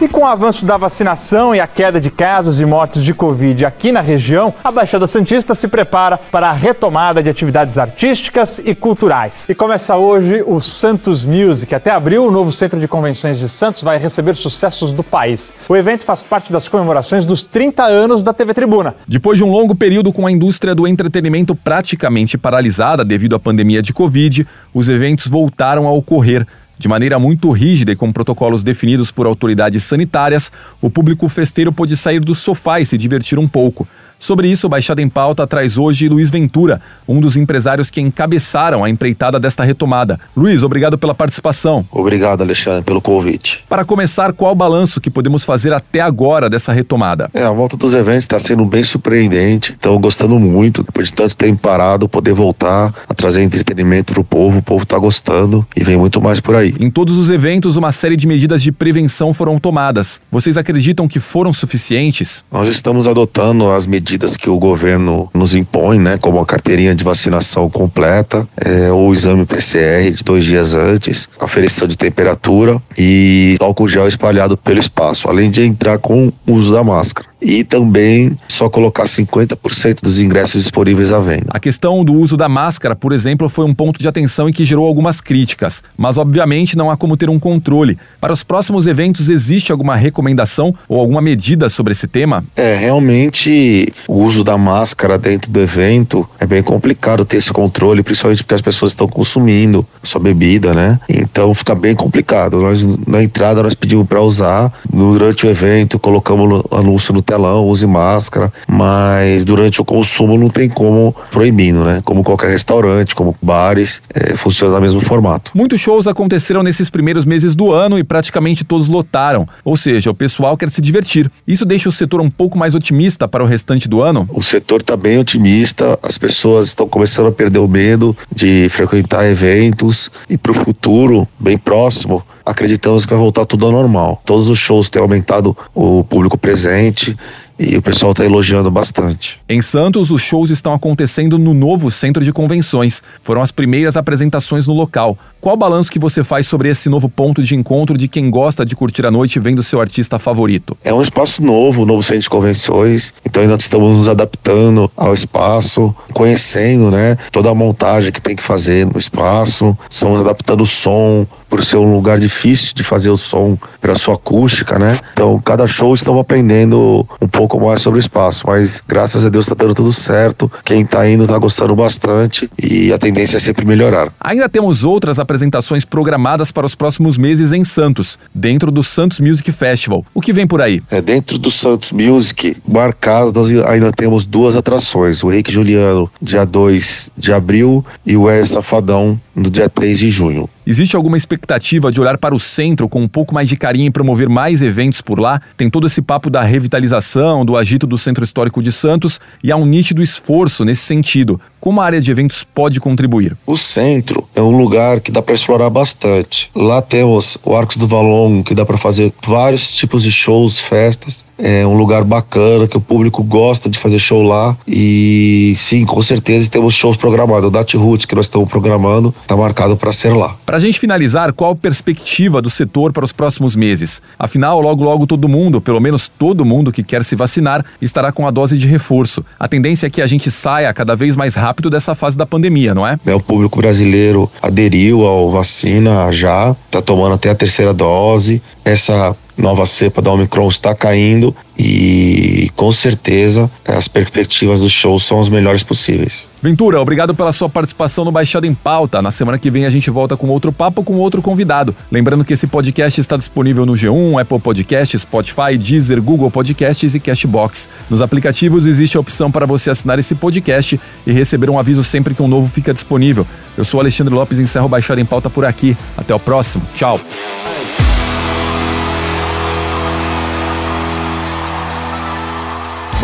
E com o avanço da vacinação e a queda de casos e mortes de Covid aqui na região, a Baixada Santista se prepara para a retomada de atividades artísticas e culturais. E começa hoje o Santos Music. Até abril, o novo Centro de Convenções de Santos vai receber sucessos do país. O evento faz parte das comemorações dos 30 anos da TV Tribuna. Depois de um longo período com a indústria do entretenimento praticamente paralisada devido à pandemia de Covid, os eventos voltaram a ocorrer. De maneira muito rígida e com protocolos definidos por autoridades sanitárias, o público festeiro pôde sair do sofá e se divertir um pouco. Sobre isso, o Baixada em Pauta traz hoje Luiz Ventura, um dos empresários que encabeçaram a empreitada desta retomada. Luiz, obrigado pela participação. Obrigado, Alexandre, pelo convite. Para começar, qual o balanço que podemos fazer até agora dessa retomada? É, a volta dos eventos está sendo bem surpreendente. Estou gostando muito, depois de tanto tempo parado, poder voltar a trazer entretenimento para o povo. O povo está gostando e vem muito mais por aí. Em todos os eventos, uma série de medidas de prevenção foram tomadas. Vocês acreditam que foram suficientes? Nós estamos adotando as medidas que o governo nos impõe, né, como a carteirinha de vacinação completa, é, o exame PCR de dois dias antes, aferição de temperatura e álcool gel espalhado pelo espaço, além de entrar com o uso da máscara. E também só colocar 50% dos ingressos disponíveis à venda. A questão do uso da máscara, por exemplo, foi um ponto de atenção e que gerou algumas críticas. Mas, obviamente, não há como ter um controle. Para os próximos eventos, existe alguma recomendação ou alguma medida sobre esse tema? É, realmente o uso da máscara dentro do evento é bem complicado ter esse controle, principalmente porque as pessoas estão consumindo sua bebida, né? Então fica bem complicado. Nós na entrada nós pedimos para usar, durante o evento colocamos anúncio no telão, use máscara, mas durante o consumo não tem como proibindo, né? Como qualquer restaurante, como bares, é, funciona no mesmo formato. Muitos shows aconteceram nesses primeiros meses do ano e praticamente todos lotaram. Ou seja, o pessoal quer se divertir. Isso deixa o setor um pouco mais otimista para o restante do ano? O setor está bem otimista, as pessoas estão começando a perder o medo de frequentar eventos e para o futuro, bem próximo, acreditamos que vai voltar tudo ao normal. Todos os shows têm aumentado o público presente e o pessoal está elogiando bastante. Em Santos, os shows estão acontecendo no novo centro de convenções. Foram as primeiras apresentações no local. Qual o balanço que você faz sobre esse novo ponto de encontro de quem gosta de curtir a noite vendo seu artista favorito? É um espaço novo, novo centro de convenções, então ainda estamos nos adaptando ao espaço, conhecendo, né, toda a montagem que tem que fazer no espaço, estamos adaptando o som, por ser um lugar difícil de fazer o som para sua acústica, né? Então, cada show estamos aprendendo um pouco mais sobre o espaço, mas graças a Deus está dando tudo certo. Quem está indo está gostando bastante e a tendência é sempre melhorar. Ainda temos outras apresentações programadas para os próximos meses em Santos, dentro do Santos Music Festival. O que vem por aí? É, dentro do Santos Music, marcados, nós ainda temos duas atrações: o Henrique Juliano, dia 2 de abril, e o Wes Safadão, no dia 3 de junho. Existe alguma expectativa de olhar para o centro com um pouco mais de carinho e promover mais eventos por lá? Tem todo esse papo da revitalização, do agito do Centro Histórico de Santos e há um nítido esforço nesse sentido. Como a área de eventos pode contribuir? O centro é um lugar que dá para explorar bastante. Lá temos o Arcos do Valongo, que dá para fazer vários tipos de shows, festas. É um lugar bacana que o público gosta de fazer show lá. E sim, com certeza temos shows programados. O Dat Roots que nós estamos programando está marcado para ser lá. Para a gente finalizar, qual a perspectiva do setor para os próximos meses? Afinal, logo logo todo mundo, pelo menos todo mundo que quer se vacinar, estará com a dose de reforço. A tendência é que a gente saia cada vez mais rápido dessa fase da pandemia, não é? né? O público brasileiro aderiu ao vacina já, está tomando até a terceira dose. Essa nova cepa da Omicron está caindo e com certeza as perspectivas do show são as melhores possíveis. Ventura, obrigado pela sua participação no Baixada em Pauta. Na semana que vem a gente volta com outro papo com outro convidado. Lembrando que esse podcast está disponível no G1, Apple Podcasts, Spotify, Deezer, Google Podcasts e Cashbox. Nos aplicativos existe a opção para você assinar esse podcast e receber um aviso sempre que um novo fica disponível. Eu sou Alexandre Lopes e encerro o Baixada em Pauta por aqui. Até o próximo. Tchau.